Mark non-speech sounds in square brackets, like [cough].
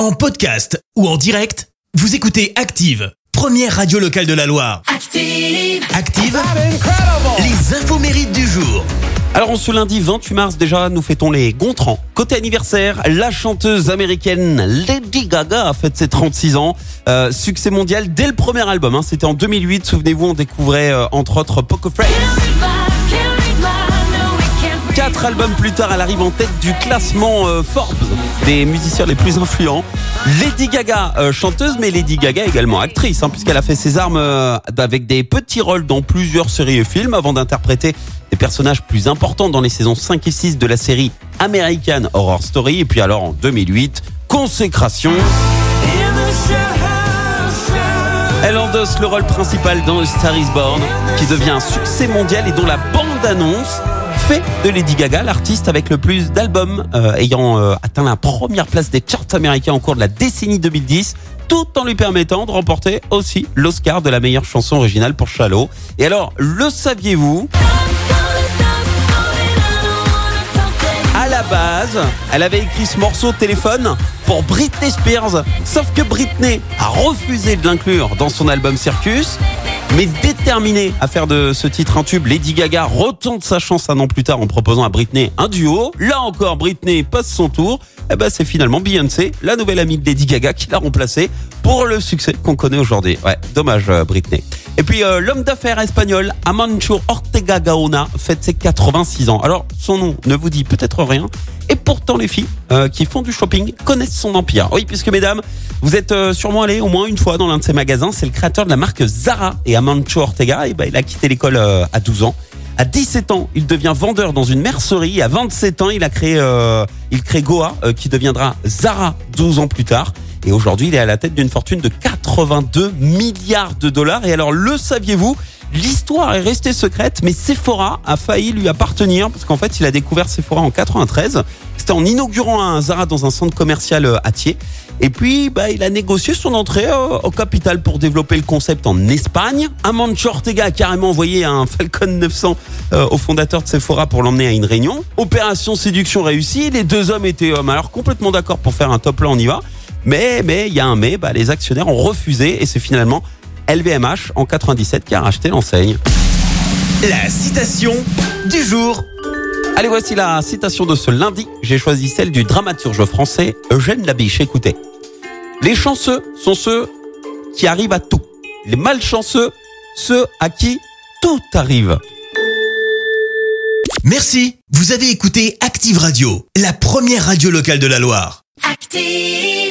En podcast ou en direct, vous écoutez Active, première radio locale de la Loire. Active. Active, les infos mérites du jour. Alors, en ce lundi 28 mars, déjà, nous fêtons les Gontrans. Côté anniversaire, la chanteuse américaine Lady Gaga a fait ses 36 ans. Euh, succès mondial dès le premier album. hein. C'était en 2008. Souvenez-vous, on découvrait euh, entre autres Poker Face. Quatre albums plus tard, elle arrive en tête du classement euh, Forbes des musiciens les plus influents. Lady Gaga, euh, chanteuse, mais Lady Gaga également actrice, hein, puisqu'elle a fait ses armes euh, avec des petits rôles dans plusieurs séries et films avant d'interpréter des personnages plus importants dans les saisons 5 et 6 de la série American Horror Story. Et puis alors en 2008, consécration. Elle endosse le rôle principal dans Star is Born, qui devient un succès mondial et dont la bande-annonce de Lady Gaga l'artiste avec le plus d'albums euh, ayant euh, atteint la première place des charts américains au cours de la décennie 2010 tout en lui permettant de remporter aussi l'Oscar de la meilleure chanson originale pour Shallow. Et alors, le saviez-vous? À la base, elle avait écrit ce morceau au téléphone pour Britney Spears. Sauf que Britney a refusé de l'inclure dans son album Circus. Mais déterminée à faire de ce titre un tube, Lady Gaga retente sa chance un an plus tard en proposant à Britney un duo. Là encore, Britney passe son tour. Et ben, c'est finalement Beyoncé, la nouvelle amie de Lady Gaga, qui l'a remplacée pour le succès qu'on connaît aujourd'hui. Ouais, dommage, euh, Britney. Et puis, euh, l'homme d'affaires espagnol, Amancho Ortega Gaona, fête ses 86 ans. Alors, son nom ne vous dit peut-être rien. Et pourtant, les filles euh, qui font du shopping connaissent son empire. Oui, puisque mesdames, vous êtes euh, sûrement allées au moins une fois dans l'un de ces magasins. C'est le créateur de la marque Zara et Amancho Ortega. Et ben, il a quitté l'école à 12 ans. À 17 ans, il devient vendeur dans une mercerie. À 27 ans, il a créé, il crée Goa, qui deviendra Zara 12 ans plus tard. Et aujourd'hui, il est à la tête d'une fortune de 82 milliards de dollars. Et alors, le saviez-vous? L'histoire est restée secrète, mais Sephora a failli lui appartenir parce qu'en fait, il a découvert Sephora en 93. C'était en inaugurant un Zara dans un centre commercial euh, à Thiers. Et puis, bah, il a négocié son entrée euh, au capital pour développer le concept en Espagne. Amancio Ortega a carrément envoyé un [laughs] Falcon 900 euh, au fondateur de Sephora pour l'emmener à une réunion. Opération séduction réussie. Les deux hommes étaient euh, alors complètement d'accord pour faire un top plan, on y va. Mais, mais, il y a un mais, bah, les actionnaires ont refusé et c'est finalement LVMH en 97 qui a racheté l'enseigne. La citation du jour. Allez, voici la citation de ce lundi. J'ai choisi celle du dramaturge français Eugène Labiche. Écoutez. Les chanceux sont ceux qui arrivent à tout. Les malchanceux, ceux à qui tout arrive. Merci. Vous avez écouté Active Radio, la première radio locale de la Loire. Active.